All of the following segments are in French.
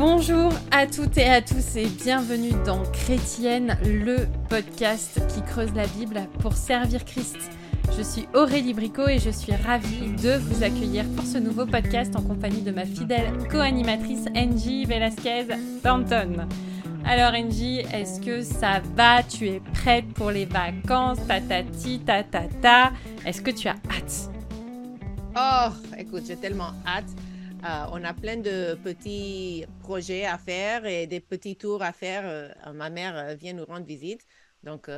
Bonjour à toutes et à tous et bienvenue dans Chrétienne, le podcast qui creuse la Bible pour servir Christ. Je suis Aurélie Bricot et je suis ravie de vous accueillir pour ce nouveau podcast en compagnie de ma fidèle co-animatrice Angie Velasquez Thornton. Alors Angie, est-ce que ça va? Tu es prête pour les vacances? Tatati, tatata. Est-ce que tu as hâte? Oh, écoute, j'ai tellement hâte. Euh, on a plein de petits projets à faire et des petits tours à faire. Euh, ma mère euh, vient nous rendre visite. Donc,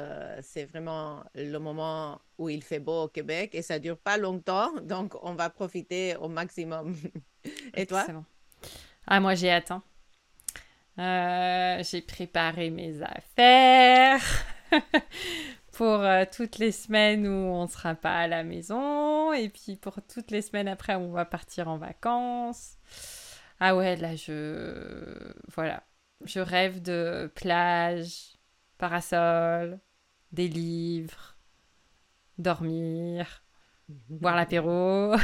c'est vraiment le moment où il fait beau au Québec et ça dure pas longtemps. Donc, on va profiter au maximum. et toi? Ah, moi, j'ai hâte. Hein. j'ai préparé mes affaires. pour toutes les semaines où on ne sera pas à la maison et puis pour toutes les semaines après on va partir en vacances. Ah ouais, là je voilà, je rêve de plage, parasol, des livres, dormir, boire l'apéro,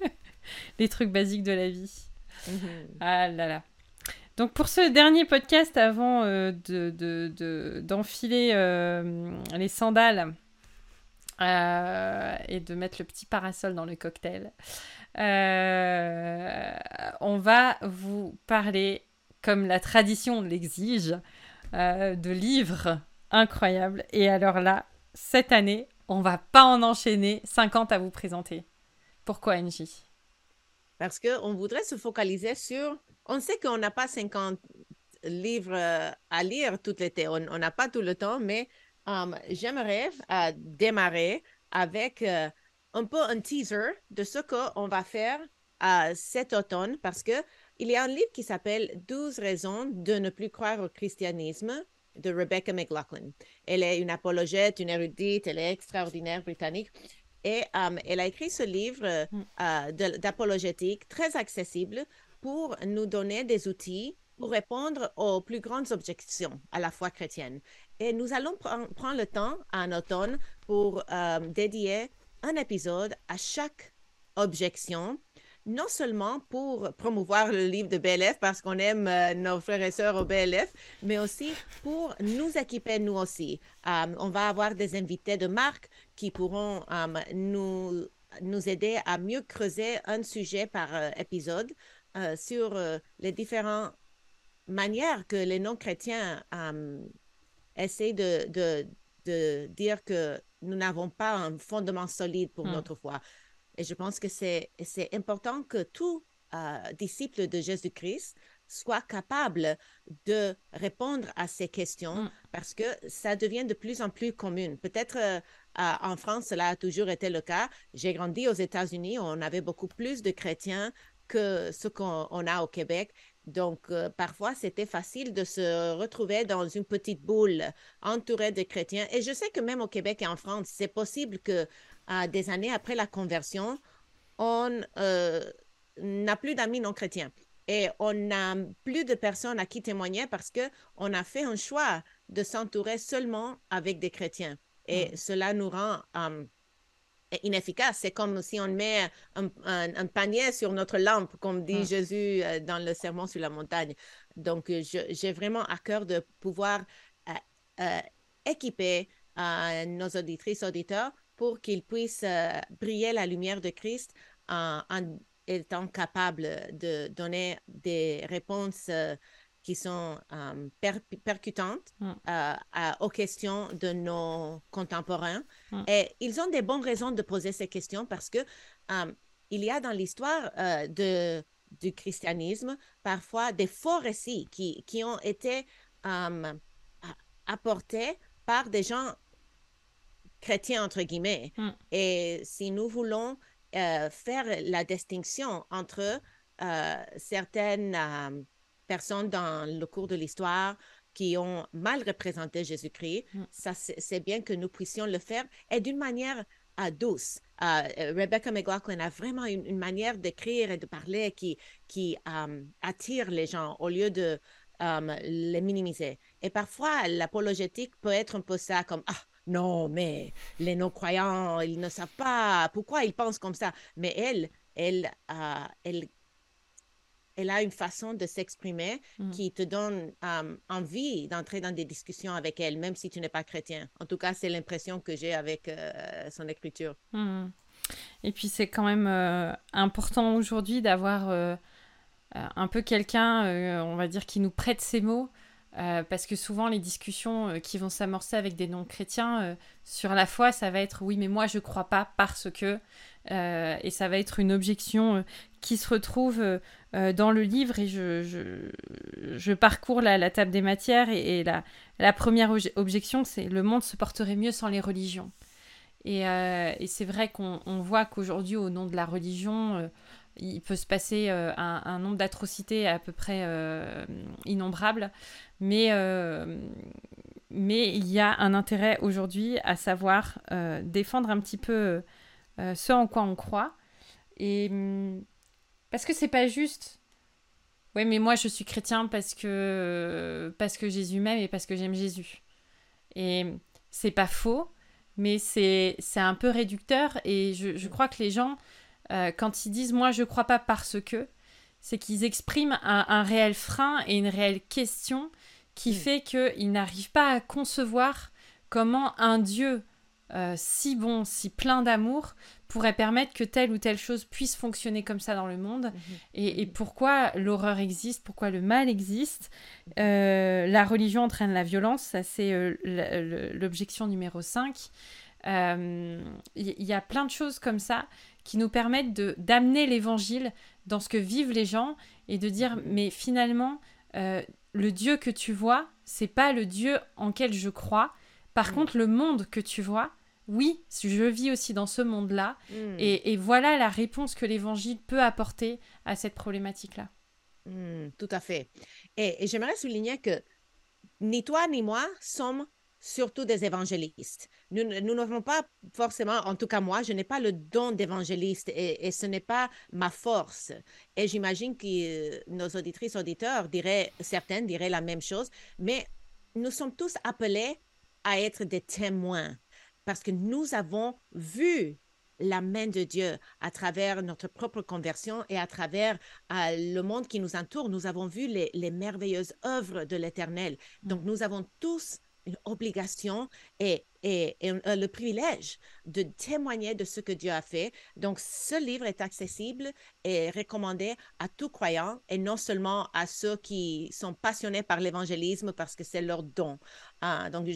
les trucs basiques de la vie. Mhm. Ah là là. Donc pour ce dernier podcast, avant euh, d'enfiler de, euh, les sandales euh, et de mettre le petit parasol dans le cocktail, on va vous parler, comme la tradition l'exige, de livres incroyables. Et alors là, cette année, on va pas en enchaîner 50 à vous présenter. Pourquoi, Angie Parce qu'on voudrait se focaliser sur on sait qu'on n'a pas 50 livres euh, à lire tout l'été. On n'a pas tout le temps, mais um, j'aimerais euh, démarrer avec euh, un peu un teaser de ce qu'on va faire cet automne parce que il y a un livre qui s'appelle 12 raisons de ne plus croire au christianisme de Rebecca McLaughlin. Elle est une apologète, une érudite, elle est extraordinaire britannique. Et um, elle a écrit ce livre mm. d'apologétique très accessible pour nous donner des outils pour répondre aux plus grandes objections à la foi chrétienne. Et nous allons prendre le temps en automne pour euh, dédier un épisode à chaque objection, non seulement pour promouvoir le livre de BLF parce qu'on aime euh, nos frères et sœurs au BLF, mais aussi pour nous équiper nous aussi. Euh, on va avoir des invités de marque qui pourront nous, nous aider à mieux creuser un sujet par épisode. Sur les différentes manières que les non-chrétiens euh, essaient de, de, de, dire que nous n'avons pas un fondement solide pour hmm. notre foi. Et je pense que c'est important que tout disciple de Jésus-Christ soit capable de répondre à ces questions hmm. parce que ça devient de plus en plus commun. Peut-être en France, cela a toujours été le cas. J'ai grandi aux États-Unis, on avait beaucoup plus de chrétiens que ce qu'on a au Québec. Donc, euh, parfois, c'était facile de se retrouver dans une petite boule entourée de chrétiens. Et je sais que même au Québec et en France, c'est possible que des années après la conversion, on euh, n'a plus d'amis non chrétiens. Et on n'a plus de personnes à qui témoigner parce qu'on a fait un choix de s'entourer seulement avec des chrétiens. Et cela nous rend inefficace. C'est comme si on met un, panier sur notre lampe, comme dit hmm. Jésus euh, dans le sermon sur la montagne. Donc, euh, j'ai vraiment à cœur de pouvoir euh, équiper nos auditrices, auditeurs pour qu'ils puissent briller la lumière de Christ en, en, étant capables de donner des réponses qui sont euh, percutantes mm. euh, aux questions de nos contemporains. Mm. Et ils ont des bonnes raisons de poser ces questions parce que euh, il y a dans l'histoire de, du christianisme parfois des faux récits qui, qui ont été apportés par des gens chrétiens, entre guillemets. Mm. Et si nous voulons faire la distinction entre certaines personnes dans le cours de l'histoire qui ont mal représenté Jésus-Christ. Mm. Ça, c'est bien que nous puissions le faire et d'une manière euh, douce. Euh, Rebecca McLaughlin a vraiment une, manière d'écrire et de parler qui, qui euh, attire les gens au lieu de les minimiser. Et parfois, l'apologétique peut être un peu ça, comme Ah, non, mais les non-croyants, ils ne savent pas pourquoi ils pensent comme ça. Mais elle, elle, elle elle a une façon de s'exprimer Mm. qui te donne euh, envie d'entrer dans des discussions avec elle, même si tu n'es pas chrétien. En tout cas, c'est l'impression que j'ai avec euh, son écriture. Hmm. Et puis c'est quand même euh, important aujourd'hui d'avoir un peu quelqu'un, on va dire, qui nous prête ses mots. parce que souvent les discussions qui vont s'amorcer avec des non-chrétiens sur la foi, ça va être oui mais moi je crois pas parce que euh, et ça va être une objection euh, qui se retrouve euh, dans le livre et je, je, parcours la, la table des matières et, la, la première obje- objection c'est le monde se porterait mieux sans les religions. Et, et c'est vrai qu'on on voit qu'aujourd'hui, au nom de la religion, il peut se passer un, nombre d'atrocités à peu près innombrables. Mais, mais il y a un intérêt aujourd'hui à savoir défendre un petit peu euh, ce en quoi on croit. Et hum, parce que c'est pas juste. Ouais, mais moi je suis chrétien parce que parce que Jésus m'aime et parce que j'aime Jésus. Et c'est pas faux, mais c'est c'est un peu réducteur et je, je crois que les gens euh, quand ils disent moi je crois pas parce que c'est qu'ils expriment un, un réel frein et une réelle question qui Mm. fait qu'ils n'arrivent pas à concevoir comment un Dieu euh, si bon, si plein d'amour pourrait permettre que telle ou telle chose puisse fonctionner comme ça dans le monde et, et pourquoi l'horreur existe, pourquoi le mal existe. Euh, la religion entraîne la violence, ça c'est euh, l'objection numéro 5. Il y, a plein de choses comme ça qui nous permettent de d'amener l'évangile dans ce que vivent les gens et de dire mais finalement le Dieu que tu vois c'est pas le Dieu en quel je crois par Mm. contre le monde que tu vois oui je vis aussi dans ce monde là Mm. et, et voilà la réponse que l'évangile peut apporter à cette problématique là Mm, tout à fait. Et, et j'aimerais souligner que ni toi ni moi sommes surtout des évangélistes. Nous ne- nous n'avons pas forcément, en tout cas moi, je n'ai pas le don d'évangéliste et, et ce n'est pas ma force. Et j'imagine que euh, nos auditrices, auditeurs diraient, certaines diraient la même chose, mais nous sommes tous appelés à être des témoins parce que nous avons vu la main de Dieu à travers notre propre conversion et à travers à le monde qui nous entoure, nous avons vu les, les merveilleuses œuvres de l'Éternel. Donc, nous avons tous une obligation et, et, et, euh, le privilège de témoigner de ce que Dieu a fait. Donc, ce livre est accessible et recommandé à tout croyant et non seulement à ceux qui sont passionnés par l'évangélisme parce que c'est leur don. Ah, donc,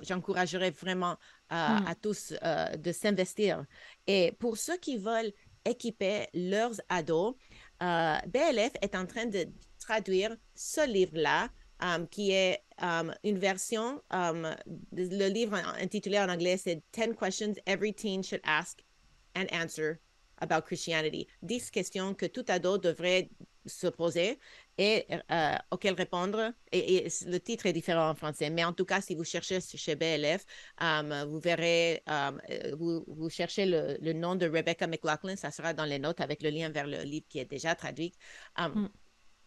j'encouragerais vraiment à, Mm. à tous euh, de s'investir. Et pour ceux qui veulent équiper leurs ados, euh, BLF est en train de traduire ce livre-là, um, qui est um, une version, um, le livre intitulé en anglais, c'est 10 questions every teen should ask and answer about Christianity. 10 questions que tout ado devrait se poser et euh, auxquelles répondre. Et, et le titre est différent en français, mais en tout cas, si vous cherchez chez BLF, um, vous verrez, um, euh, vous, vous cherchez le, le nom de Rebecca McLaughlin, ça sera dans les notes avec le lien vers le livre qui est déjà traduit. Um, Mm.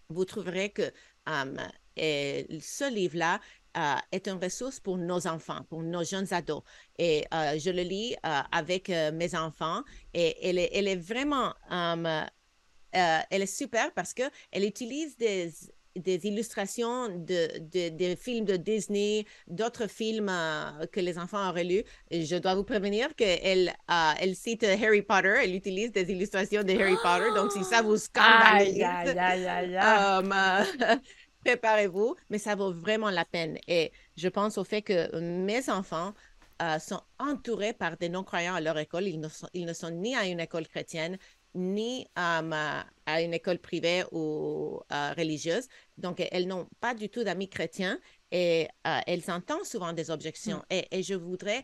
Vous trouverez que um, et ce livre-là euh, est une ressource pour nos enfants, pour nos jeunes ados. Et euh, je le lis euh, avec euh, mes enfants et elle est, elle est vraiment, um, euh, elle est super parce que elle utilise des des illustrations de, de, des films de Disney, d'autres films euh, que les enfants auraient lus. Je dois vous prévenir qu'elle euh, elle cite Harry Potter, elle utilise des illustrations de Harry Potter. Donc, si ça vous scandalise, Aïe, aïe, aïe, préparez-vous, mais ça vaut vraiment la peine. Et je pense au fait que mes enfants euh, sont entourés par des non-croyants à leur école. Ils ne sont, ils ne sont ni à une école chrétienne, ni um, à, une école privée ou euh, religieuse. Donc, elles n'ont pas du tout d'amis chrétiens et euh, elles entendent souvent des objections. Et, et je voudrais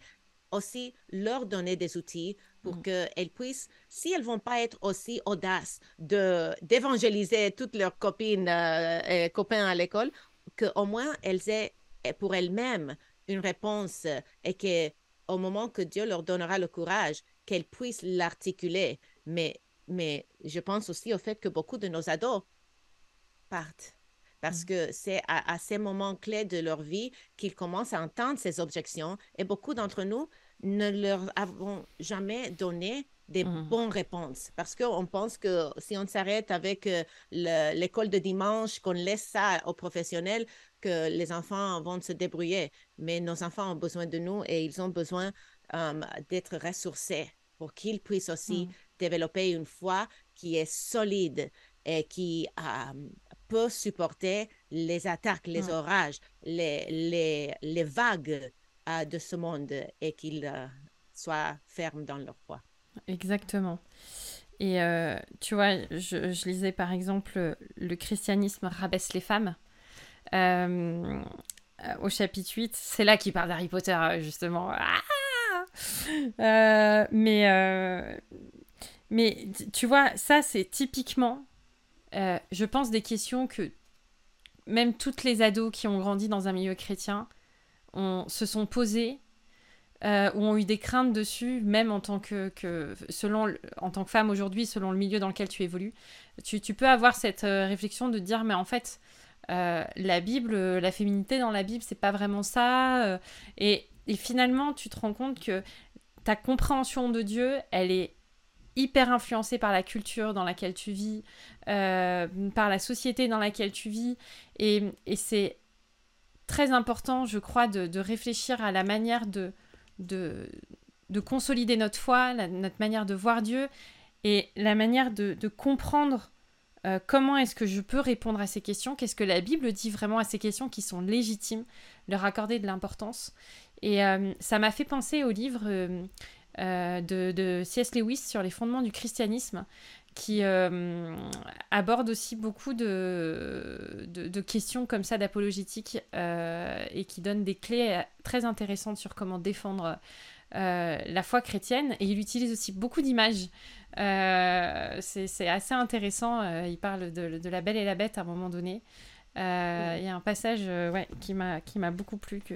aussi leur donner des outils pour Mm. qu'elles puissent, si elles vont pas être aussi audaces de d'évangéliser toutes leurs copines euh, et copains à l'école, qu'au moins elles aient eh, pour elles-mêmes une réponse euh, et que au moment que Dieu leur donnera le courage, qu'elles puissent l'articuler. Mais mais je pense aussi au fait que beaucoup de nos ados partent. Parce Mm. que c'est à, à ces moments clés de leur vie qu'ils commencent à entendre ces objections. Et beaucoup d'entre nous ne leur avons jamais donné des Mhm. bonnes réponses. Parce qu'on pense que si on s'arrête avec euh, le- l'école de dimanche, qu'on laisse ça aux professionnels, que les enfants vont se débrouiller. Mais nos enfants ont besoin de nous et ils ont besoin euh, d'être ressourcés pour qu'ils puissent aussi Mhm. développer une foi qui est solide et qui euh, peut supporter les attaques, les orages, les, les, les vagues euh, de ce monde et qu'ils euh, soient fermes dans leur foi. Exactement. Et euh, tu vois, je, lisais par exemple Le christianisme rabaisse les femmes. Euh, euh, au chapitre 8, c'est là qu'il parle d'Harry Potter, euh, justement. Ah Euh, mais, euh, mais tu vois, ça, c'est typiquement, euh, je pense, des questions que même toutes les ados qui ont grandi dans un milieu chrétien se sont posées euh, ou ont eu des craintes dessus, même en tant que, que selon en tant que femme aujourd'hui, selon le milieu dans lequel tu évolues, tu, tu peux avoir cette euh, réflexion de dire mais en fait euh, la Bible, la féminité dans la Bible, c'est pas vraiment ça. et, et finalement, tu te rends compte que ta compréhension de Dieu, elle est hyper influencée par la culture dans laquelle tu vis, par la société dans laquelle tu vis. Et, et c'est très important, je crois, de, réfléchir à la manière de, de, de consolider notre foi, notre manière de voir Dieu et la manière de, comprendre euh, comment est-ce que je peux répondre à ces questions, qu'est-ce que la Bible dit vraiment à ces questions qui sont légitimes, leur accorder de l'importance. Et euh, ça m'a fait penser au livre euh, de, de C.S. Lewis sur les fondements du christianisme, qui euh, aborde aussi beaucoup de, de, de questions comme ça d'apologétique euh, et qui donne des clés euh, très intéressantes sur comment défendre euh, la foi chrétienne. Et il utilise aussi beaucoup d'images. Euh, c'est assez intéressant. euh, il parle de, de la belle et la bête à un moment donné. Euh, Il y a un passage euh, ouais, qui m'a beaucoup plu que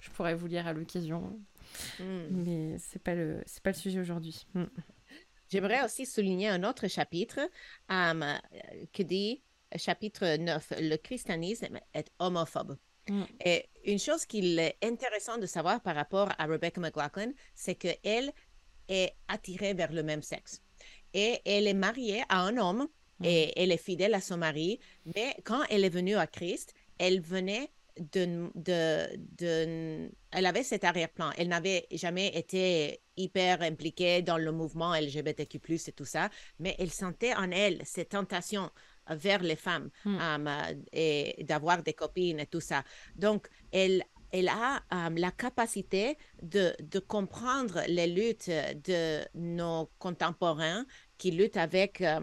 je pourrais vous lire à l'occasion, Mm. mais c'est pas le pas le sujet aujourd'hui. Mm. J'aimerais aussi souligner un autre chapitre euh, qui dit, chapitre 9, le christianisme est homophobe. Mm. Et une chose qu'il est intéressant de savoir par rapport à Rebecca McLaughlin, c'est qu'elle est attirée vers le même sexe. Et elle est mariée à un homme Mm. et elle est fidèle à son mari, mais quand elle est venue à Christ, elle venait de, de, de- elle avait cet arrière-plan. Elle n'avait jamais été hyper impliquée dans le mouvement LGBTQ+, et tout ça, mais elle sentait en elle cette tentation vers les femmes Mm. euh, et d'avoir des copines et tout ça. Donc, elle, elle a euh, la capacité de, de comprendre les luttes de nos contemporains qui luttent avec euh,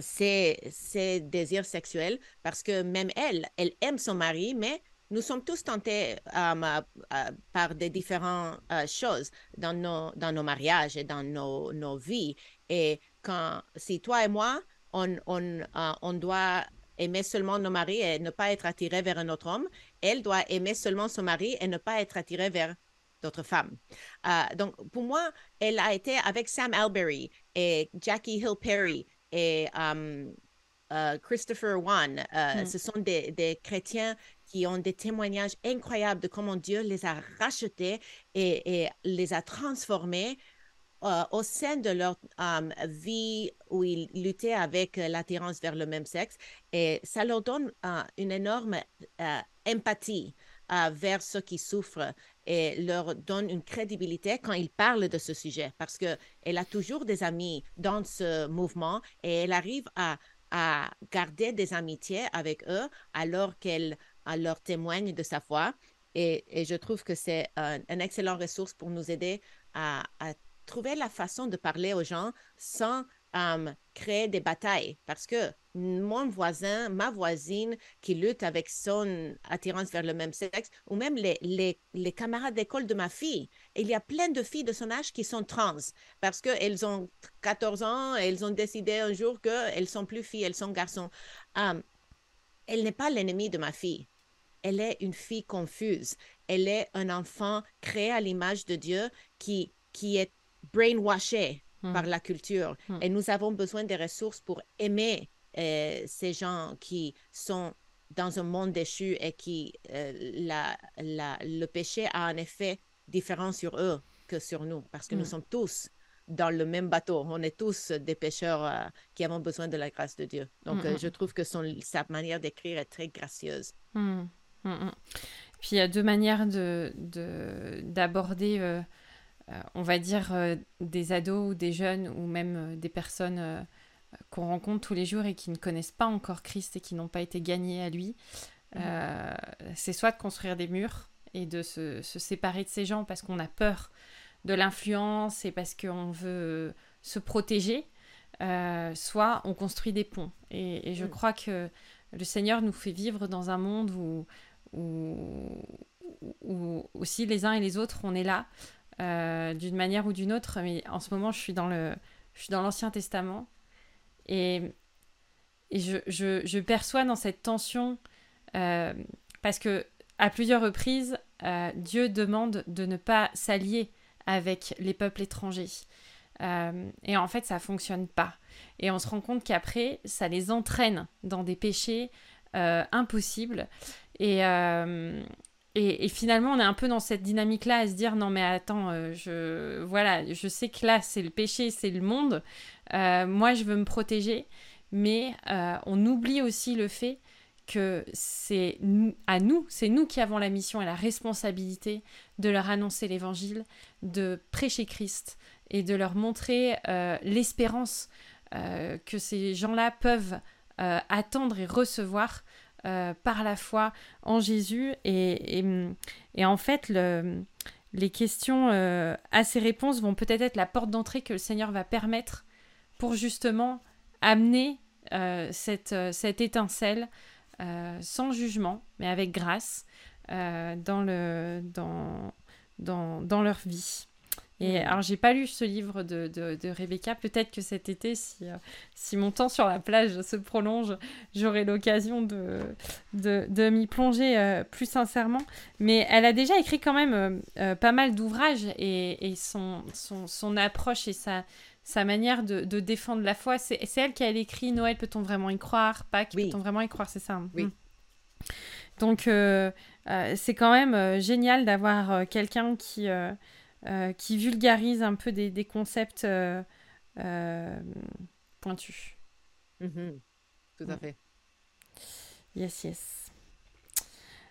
ses, ses désirs sexuels parce que même elle, elle aime son mari, mais nous sommes tous tentés euh, euh, par des différentes euh, choses dans nos, dans nos mariages et dans nos, nos vies. Et quand, si toi et moi, on, on, on doit aimer seulement nos maris et ne pas être attiré vers un autre homme, elle doit aimer seulement son mari et ne pas être attirée vers d'autres femmes. Donc, pour moi, elle a été avec Sam Alberry et Jackie Hill Perry et um, euh, Christopher Wan. Euh, Mm. Ce sont des, des chrétiens qui ont des témoignages incroyables de comment Dieu les a rachetés et, et les a transformés euh, au sein de leur um, vie où ils luttaient avec euh, l'attirance vers le même sexe. Et ça leur donne une énorme empathie euh, vers ceux qui souffrent et leur donne une crédibilité quand ils parlent de ce sujet parce qu'elle a toujours des amis dans ce mouvement et elle arrive à, à garder des amitiés avec eux alors qu'elle leur témoigne de sa foi. Et, je trouve que c'est un, un excellent ressource pour nous aider à, trouver la façon de parler aux gens sans um, créer des batailles. Parce que mon voisin, ma voisine qui lutte avec son attirance vers le même sexe, ou même les, les, les camarades d'école de ma fille, il y a plein de filles de son âge qui sont trans parce qu'elles ont 14 ans et elles ont décidé un jour qu'elles sont plus filles, elles sont garçons. Um, elle n'est pas l'ennemi de ma fille. Elle est une fille confuse. Elle est un enfant créé à l'image de Dieu qui, qui est brainwashé Mm. par la culture. Mm. Et nous avons besoin des ressources pour aimer euh, ces gens qui sont dans un monde déchu et qui euh, la, la, le péché a un effet différent sur eux que sur nous, parce que nous Mm. sommes tous dans le même bateau. On est tous des pécheurs euh, qui avons besoin de la grâce de Dieu. Donc, euh, je trouve que son, sa manière d'écrire est très gracieuse. Mmh. Puis il y a deux manières de, d'aborder, euh, on va dire, des ados ou des jeunes ou même des personnes qu'on rencontre tous les jours et qui ne connaissent pas encore Christ et qui n'ont pas été gagnés à lui. c'est soit de construire des murs et de se, se séparer de ces gens parce qu'on a peur de l'influence et parce qu'on veut se protéger, euh, soit on construit des ponts. Et, je mm. crois que le Seigneur nous fait vivre dans un monde où, où, aussi les uns et les autres, on est là euh, d'une manière ou d'une autre. Mais en ce moment, je suis dans le, je suis dans l'Ancien Testament et, et je, perçois dans cette tension euh, parce que à plusieurs reprises, Dieu demande de ne pas s'allier avec les peuples étrangers. Euh, et en fait, ça fonctionne pas. Et on se rend compte qu'après, ça les entraîne dans des péchés euh, impossibles. Euh, et, finalement, on est un peu dans cette dynamique-là à se dire non, mais attends, je, voilà, je sais que là, c'est le péché, c'est le monde. moi, je veux me protéger. Mais on oublie aussi le fait que c'est à nous, c'est nous qui avons la mission et la responsabilité de leur annoncer l'évangile, de prêcher Christ et de leur montrer euh, l'espérance euh, que ces gens-là peuvent euh, attendre et recevoir par la foi en Jésus. Et, en fait, le, les questions à ces réponses vont peut-être être la porte d'entrée que le Seigneur va permettre pour justement amener cette, cette étincelle euh, sans jugement, mais avec grâce, euh, dans, leur vie. Et mm. alors, j'ai pas lu ce livre de, de, Rebecca. Peut-être que cet été, si, euh, si mon temps sur la plage se prolonge, j'aurai l'occasion de, de, de m'y plonger plus sincèrement. Mais elle a déjà écrit quand même pas mal d'ouvrages et, et son, son, son, approche et sa, sa manière de, défendre la foi. C'est elle qui a écrit Noël, peut-on vraiment y croire? Pâques, peut-on vraiment y croire? C'est ça. Hein? Oui. Hmm. Donc, euh, euh, c'est quand même euh, génial d'avoir quelqu'un qui, qui vulgarise un peu des, concepts pointus. Mm-hmm. Tout à fait. Yes, yes.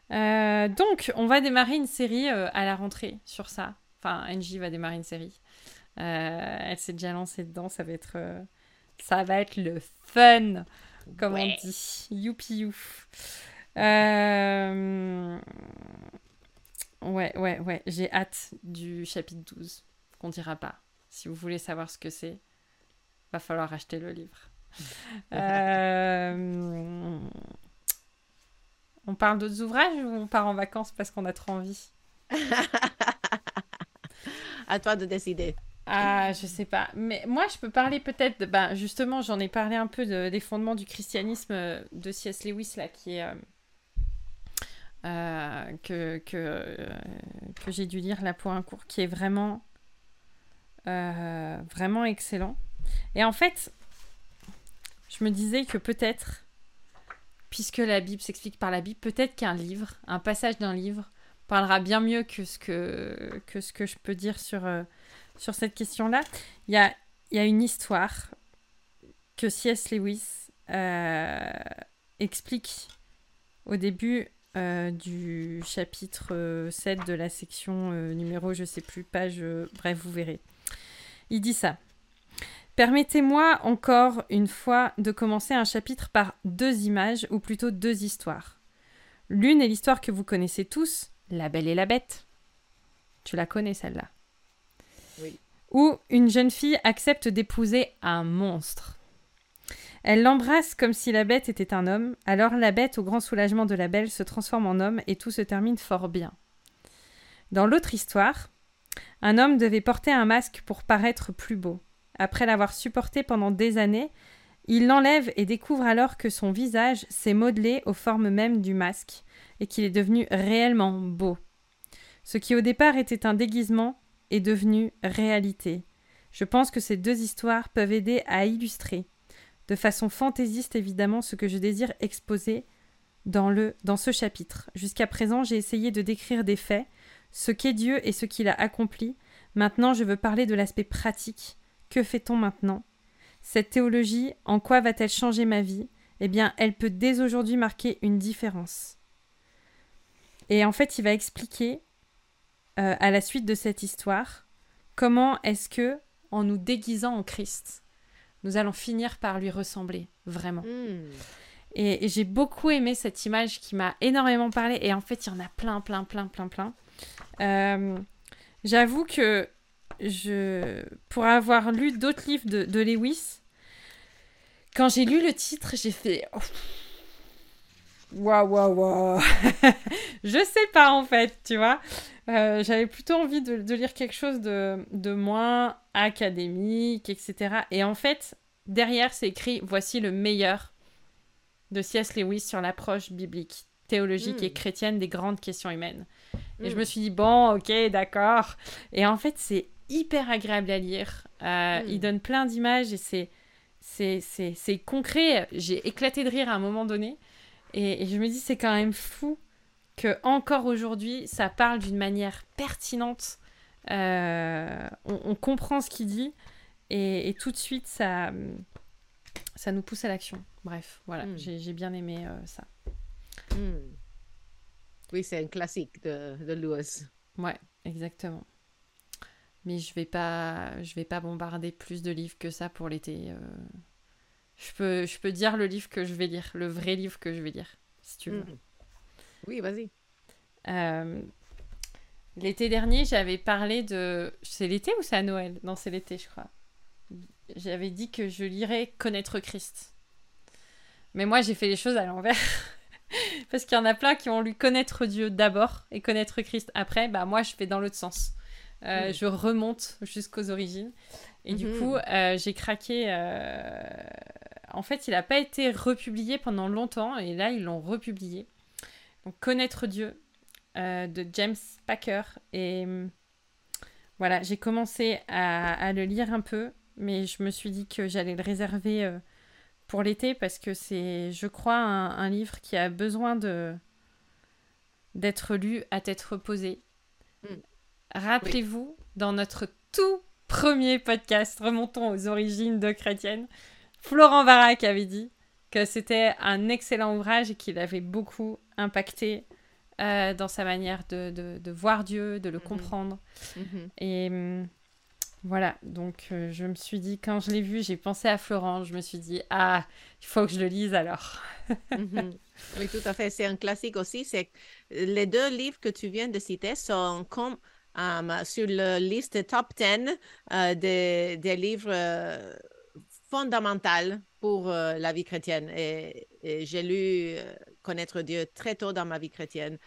donc, on va démarrer une série à la rentrée sur ça. Enfin, Angie va démarrer une série. Euh, elle s'est déjà lancée dedans, ça va être, euh, ça va être le fun, comme on dit. Youpi youf. Euh, ouais, ouais, ouais. J'ai hâte du chapitre 12, qu'on dira pas. Si vous voulez savoir ce que c'est, va falloir acheter le livre. On parle d'autres ouvrages ou on part en vacances parce qu'on a trop envie? À toi de décider. Ah, je sais pas. Mais moi, je peux parler peut-être, ben, justement, j'en ai parlé un peu des fondements du christianisme euh, de C.S. Lewis, là, qui est. Euh, euh, que, que, que j'ai dû lire là pour un cours, qui est vraiment. vraiment excellent. Et en fait, je me disais que peut-être, puisque la Bible s'explique par la Bible, peut-être qu'un livre, un passage d'un livre, parlera bien mieux que ce que, que, ce que je peux dire sur sur cette question-là. Il y a, y a, une histoire que C.S. Lewis euh, explique au début euh, du chapitre 7 de la section euh, numéro, je sais plus, page, bref, vous verrez. Il dit ça. Permettez-moi encore une fois de commencer un chapitre par deux images, ou plutôt deux histoires. L'une est l'histoire que vous connaissez tous, La Belle et la Bête. Tu la connais celle-là? Où une jeune fille accepte d'épouser un monstre. Elle l'embrasse comme si la bête était un homme, alors la bête, au grand soulagement de la belle, se transforme en homme et tout se termine fort bien. Dans l'autre histoire, un homme devait porter un masque pour paraître plus beau. Après l'avoir supporté pendant des années, il l'enlève et découvre alors que son visage s'est modelé aux formes mêmes du masque et qu'il est devenu réellement beau. Ce qui au départ était un déguisement est devenue réalité. Je pense que ces deux histoires peuvent aider à illustrer, de façon fantaisiste évidemment, ce que je désire exposer dans, le, dans ce chapitre. Jusqu'à présent, j'ai essayé de décrire des faits, ce qu'est Dieu et ce qu'il a accompli. Maintenant, je veux parler de l'aspect pratique Que fait-on maintenant? Cette théologie, en quoi va-t-elle changer ma vie? Eh bien, elle peut dès aujourd'hui marquer une différence. Et en fait, il va expliquer euh, à la suite de cette histoire comment est-ce que, en nous déguisant en Christ, nous allons finir par lui ressembler, vraiment. Hmm. Et, et j'ai beaucoup aimé cette image qui m'a énormément parlé. Et en fait, il y en a plein, plein, plein, plein, plein. Euh, J'avoue que je, pour avoir lu d'autres livres de, de Lewis, quand j'ai lu le titre, j'ai fait oh. Waouh, waouh, waouh. je sais pas en fait, tu vois. Euh, J'avais plutôt envie de, de, lire quelque chose de, de moins académique, etc. Et en fait, derrière, c'est écrit voici le meilleur de C.S. Lewis sur l'approche biblique, théologique et chrétienne des grandes questions humaines. Et je Mm. me suis dit, bon, ok, d'accord. Et en fait, c'est hyper agréable à lire. Euh. Il donne plein d'images et c'est, c'est, c'est, c'est concret. J'ai éclaté de rire à un moment donné. Et, et je me dis, c'est quand même fou que encore aujourd'hui, ça parle d'une manière pertinente. Euh, on, on comprend ce qu'il dit. Et, et tout de suite, ça, ça nous pousse à l'action. Bref, voilà, Mm. j'ai, j'ai bien aimé euh, ça. Hmm. Oui, c'est un classique de, de Lewis. Ouais, exactement. Mais je vais pas, je vais pas bombarder plus de livres que ça pour l'été. euh. Je peux, je peux dire le livre que je vais lire, le vrai livre que je vais lire, si tu veux. Hmm. Oui, vas-y. Euh, L'été dernier, j'avais parlé de. C'est l'été ou c'est à Noël? Non, c'est l'été, je crois. J'avais dit que je lirais Connaître Christ. Mais moi, j'ai fait les choses à l'envers. Parce qu'il y en a plein qui ont lu Connaître Dieu d'abord et Connaître Christ après. Bah, moi, je fais dans l'autre sens. Euh, Mm. Je remonte jusqu'aux origines. Et du Mhm. coup, euh, j'ai craqué. euh, En fait, il n'a pas été republié pendant longtemps. Et là, ils l'ont republié. Donc, Connaître Dieu euh, de James Packer. Et voilà, j'ai commencé à, à le lire un peu, mais je me suis dit que j'allais le réserver pour l'été parce que c'est, je crois, un, un livre qui a besoin de d'être lu à tête reposée. Mm. Rappelez-vous, dans notre tout premier podcast, remontons aux origines de chrétienne, Florent Varac avait dit que c'était un excellent ouvrage et qu'il avait beaucoup impacté euh, dans sa manière de, de- de voir Dieu, de le Mhm. comprendre. Mhm. Et hum, voilà, donc euh, je me suis dit, quand je l'ai vu, j'ai pensé à Florent, je me suis dit, ah, il faut que je le lise alors. Mhm. Oui, tout à fait. C'est un classique aussi. C'est les deux livres que tu viens de citer sont comme euh, sur la liste top 10 euh, des, des livres euh, fondamentaux pour euh, la vie chrétienne. Et, et j'ai lu Connaître Dieu très tôt dans ma vie chrétienne.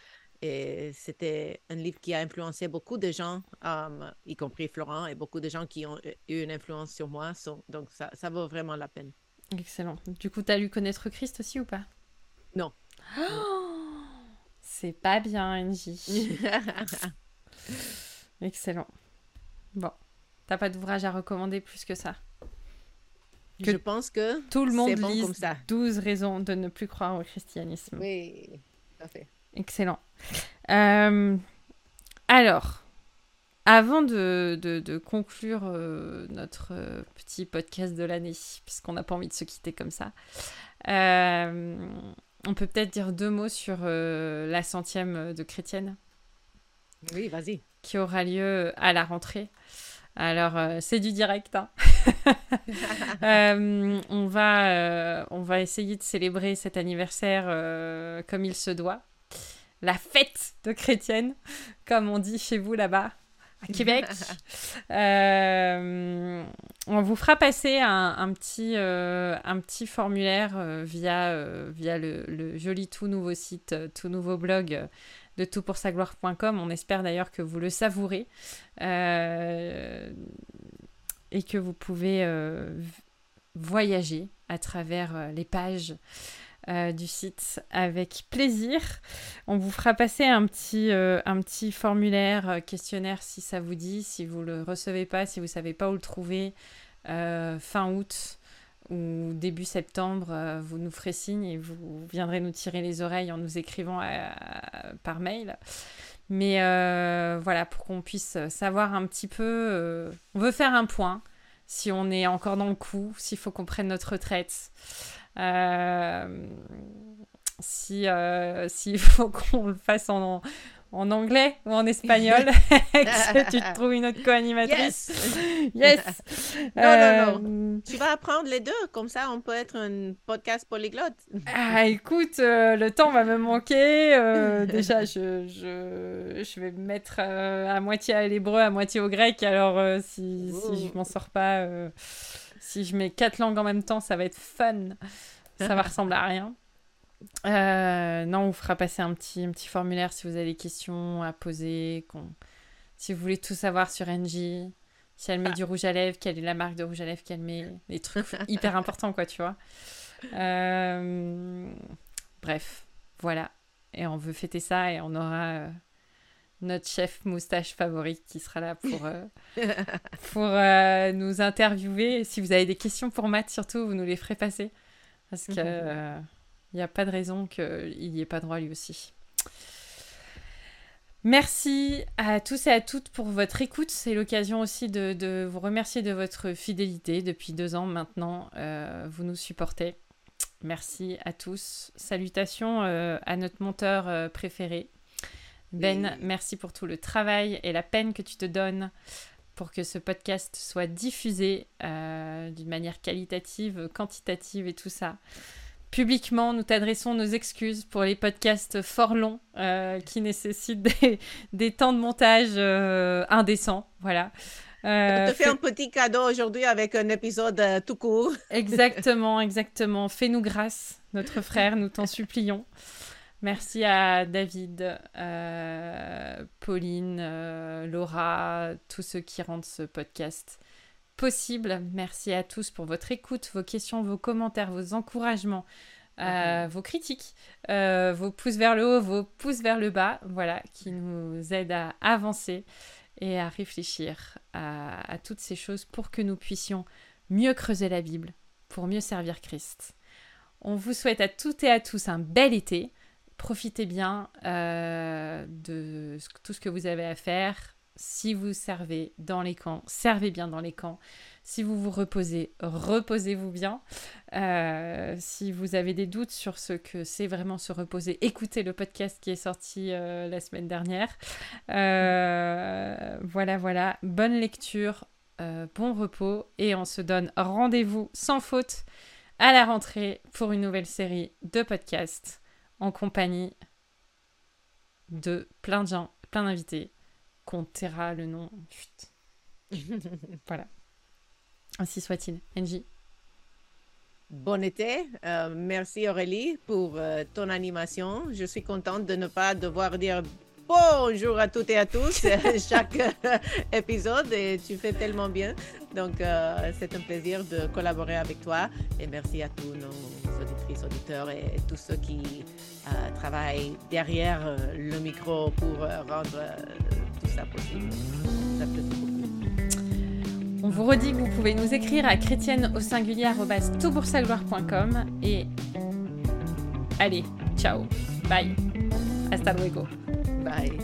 Et c'était un livre qui a influencé beaucoup de gens, euh, y compris Florent, et beaucoup de gens qui ont eu une influence sur moi. So- donc, ça, ça vaut vraiment la peine. Excellent. Du coup, t'as lu Connaître Christ aussi ou pas? Non. Oh, C'est pas bien, Angie. Excellent. Bon, t'as pas d'ouvrage à recommander plus que ça? Que Je pense que Tout le monde bon lise comme ça. 12 raisons de ne plus croire au christianisme. Oui, tout à fait. Excellent. Euh, alors, avant de, de- de conclure euh, notre euh, petit podcast de l'année, puisqu'on n'a pas envie de se quitter comme ça, on peut peut-être dire deux mots sur la centième de chrétienne Oui, vas-y. qui aura lieu à la rentrée. Alors, euh, c'est du direct. hein. Euh, on, va, euh, on va essayer de célébrer cet anniversaire comme il se doit. La fête de chrétienne, comme on dit chez vous là-bas, à Québec. Euh, on vous fera passer un, un petit, euh, un petit formulaire euh, via, via le, le joli tout nouveau site, tout nouveau blog de toutpoursagloire.com. On espère d'ailleurs que vous le savourez euh, et que vous pouvez euh, voyager à travers euh, les pages du site avec plaisir. On vous fera passer un petit, formulaire, questionnaire si ça vous dit, si vous le recevez pas, si vous savez pas où le trouver, fin août début septembre, euh, vous nous ferez signe et vous viendrez nous tirer les oreilles en nous écrivant à- par mail. Mais euh, voilà, pour qu'on puisse savoir un petit peu, euh, on veut faire un point si on est encore dans le coup, s'il faut qu'on prenne notre retraite. Euh, si s'il faut qu'on le fasse en, en anglais ou en espagnol, tu te trouves une autre co-animatrice. Yes. yes. Non, non, non. Euh, tu vas apprendre les deux, comme ça on peut être un podcast polyglotte. ah, écoute, euh, le temps va me manquer. Euh, déjà, je, je, je, vais me mettre à moitié à l'hébreu, à moitié au grec. Alors, si, si je m'en sors pas, si je mets quatre langues en même temps, ça va être fun. Ça va ressembler à rien. Euh, non, on vous fera passer un petit, un petit formulaire si vous avez des questions à poser. Si vous voulez tout savoir sur NJ, si elle met ah. du rouge à lèvres, quelle est la marque de rouge à lèvres qu'elle met, des trucs hyper importants, quoi, tu vois. Euh, bref, voilà. Et on veut fêter ça et on aura euh, notre chef moustache favori qui sera là pour, pour nous interviewer. Si vous avez des questions pour Matt, surtout, vous nous les ferez passer. Parce que il n'y a pas de raison qu'il n'y ait pas droit lui aussi. Merci à tous et à toutes pour votre écoute. C'est l'occasion aussi de, vous remercier de votre fidélité. Depuis deux ans maintenant, euh, vous nous supportez. Merci à tous. Salutations euh, à notre monteur euh, préféré. Ben, merci pour tout le travail et la peine que tu te donnes pour que ce podcast soit diffusé d'une manière qualitative, quantitative et tout ça publiquement, nous t'adressons nos excuses pour les podcasts fort longs euh, qui nécessitent des, temps de montage euh, indécents. Voilà. Euh, te fais un petit cadeau aujourd'hui avec un épisode euh, tout court. exactement, exactement. Fais-nous grâce, notre frère, nous t'en supplions. Merci à David, Pauline, Laura, tous ceux qui rendent ce podcast possible. Merci à tous pour votre écoute, vos questions, vos commentaires, vos encouragements, euh, mhm. vos critiques, euh, vos pouces vers le haut, vos pouces vers le bas, voilà, qui nous aident à avancer et à réfléchir à, toutes ces choses pour que nous puissions mieux creuser la Bible, pour mieux servir Christ. On vous souhaite à toutes et à tous un bel été. Profitez bien euh, de tout ce que vous avez à faire, si vous servez dans les camps, servez bien dans les camps. Si vous vous reposez, reposez-vous bien. Euh, si vous avez des doutes sur ce que c'est vraiment se reposer, écoutez le podcast qui est sorti euh, la semaine dernière. Euh, voilà, voilà. Bonne lecture, bon repos et on se donne rendez-vous sans faute à la rentrée pour une nouvelle série de podcasts en compagnie de plein de gens, plein d'invités qu'on taira le nom. voilà. Ainsi soit-il. Angie. Bon été. Euh, merci Aurélie pour euh, ton animation. Je suis contente de ne pas devoir dire bonjour à toutes et à tous chaque euh, épisode et tu fais tellement bien. Donc c'est un plaisir de collaborer avec toi et merci à tous nos auditrices, auditeurs et tous ceux qui travaillent derrière le micro pour rendre On vous redit que vous pouvez nous écrire à chrétienne au singulier et allez, ciao, bye, hasta luego. Bye.